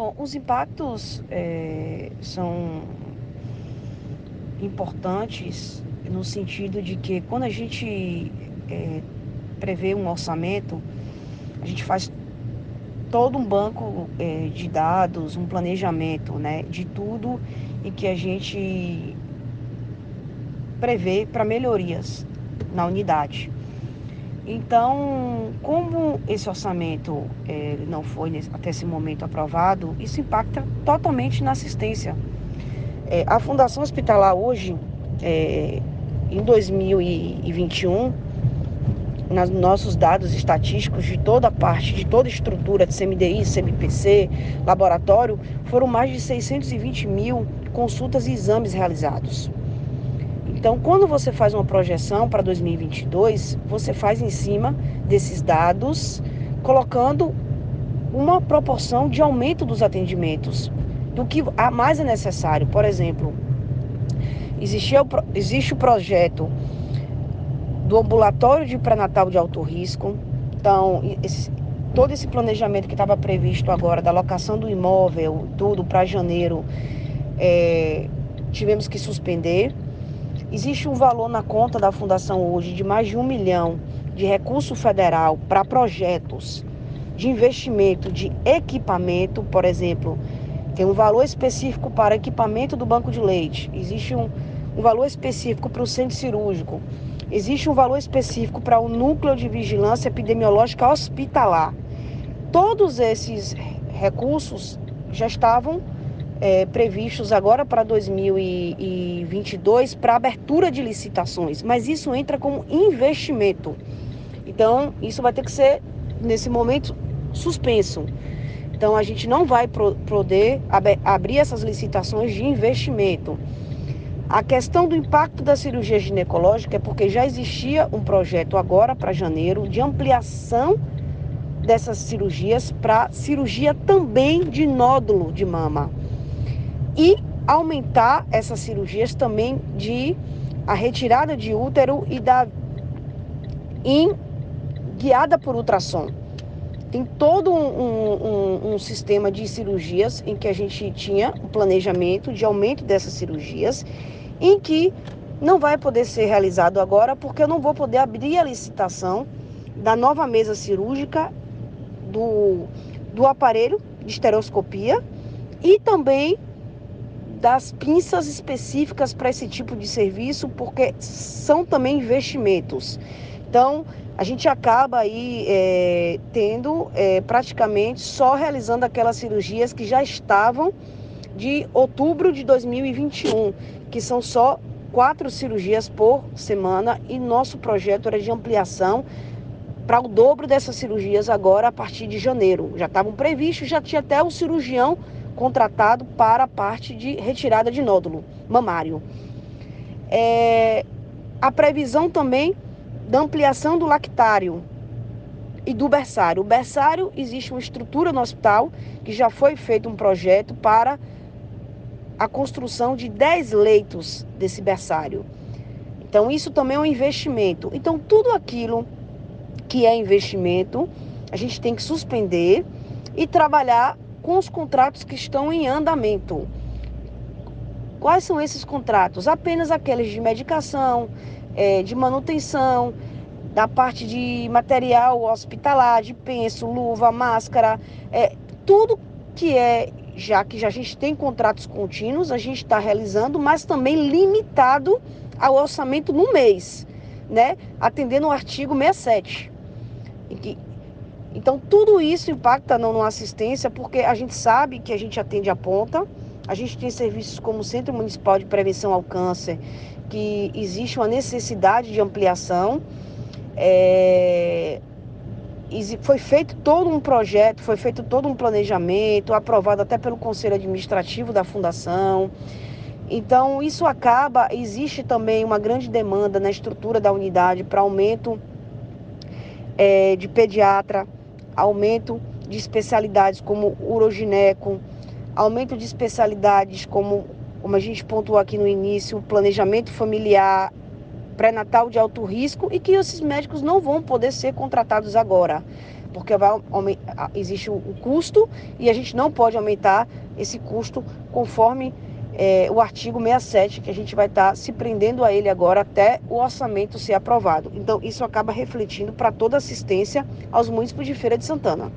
Bom, os impactos é, são importantes no sentido de que quando a gente é, prevê um orçamento, a gente faz todo um banco é, de dados, um planejamento né, de tudo e que a gente prevê para melhorias na unidade. Então, como esse orçamento é, não foi até esse momento aprovado, isso impacta totalmente na assistência. É, a Fundação Hospitalar hoje, é, em 2021, nos nossos dados estatísticos de toda parte, de toda a estrutura de CMDI, CMPC, laboratório, foram mais de 620 mil consultas e exames realizados. Então, quando você faz uma projeção para 2022, você faz em cima desses dados, colocando uma proporção de aumento dos atendimentos, do que mais é necessário. Por exemplo, existia, existe o projeto do ambulatório de pré-natal de alto risco. Então, esse, todo esse planejamento que estava previsto agora, da locação do imóvel, tudo para janeiro, é, tivemos que suspender. Existe um valor na conta da Fundação hoje de mais de um milhão de recurso federal para projetos de investimento de equipamento, por exemplo, tem um valor específico para equipamento do banco de leite, existe um, um valor específico para o centro cirúrgico, existe um valor específico para o núcleo de vigilância epidemiológica hospitalar. Todos esses recursos já estavam é, previstos agora para 2022 para abertura de licitações, mas isso entra como investimento. Então, isso vai ter que ser, nesse momento, suspenso. Então, a gente não vai poder ab abrir essas licitações de investimento. A questão do impacto da cirurgia ginecológica é porque já existia um projeto agora para janeiro de ampliação dessas cirurgias para cirurgia também de nódulo de mama e aumentar essas cirurgias também de a retirada de útero e da em, guiada por ultrassom. Tem todo um, um, um, sistema de cirurgias em que a gente tinha um planejamento de aumento dessas cirurgias, em que não vai poder ser realizado agora, porque eu não vou poder abrir a licitação da nova mesa cirúrgica do, do aparelho de estereoscopia e também das pinças específicas para esse tipo de serviço, porque são também investimentos. Então, a gente acaba aí é, tendo é, praticamente só realizando aquelas cirurgias que já estavam de outubro de 2021, que são só quatro cirurgias por semana e nosso projeto era de ampliação para o dobro dessas cirurgias agora a partir de janeiro. Já estavam previstos, já tinha até o cirurgião contratado para a parte de retirada de nódulo mamário. É, a previsão também da ampliação do lactário e do berçário. O berçário existe uma estrutura no hospital que já foi feito um projeto para a construção de 10 leitos desse berçário. Então, isso também é um investimento. Então, tudo aquilo que é investimento, a gente tem que suspender e trabalhar com os contratos que estão em andamento. Quais são esses contratos? Apenas aqueles de medicação, é, de manutenção, da parte de material hospitalar, de penso, luva, máscara, é, tudo que é, já que já a gente tem contratos contínuos, a gente está realizando, mas também limitado ao orçamento no mês, né? Atendendo o artigo 67. Que, então, tudo isso impacta não na assistência, porque a gente sabe que a gente atende a ponta, a gente tem serviços como o Centro Municipal de Prevenção ao Câncer, que existe uma necessidade de ampliação. É... Foi feito todo um projeto, foi feito todo um planejamento, aprovado até pelo Conselho Administrativo da Fundação. Então, isso acaba, existe também uma grande demanda na estrutura da unidade para aumento é, de pediatra, aumento de especialidades como urogineco, aumento de especialidades como, como a gente pontuou aqui no início, planejamento familiar, pré-natal de alto risco e que esses médicos não vão poder ser contratados agora. porque vai, existe o custo e a gente não pode aumentar esse custo conforme é, o artigo 67, que a gente vai estar tá se prendendo a ele agora até o orçamento ser aprovado. Então, isso acaba refletindo para toda assistência aos municípios de Feira de Santana.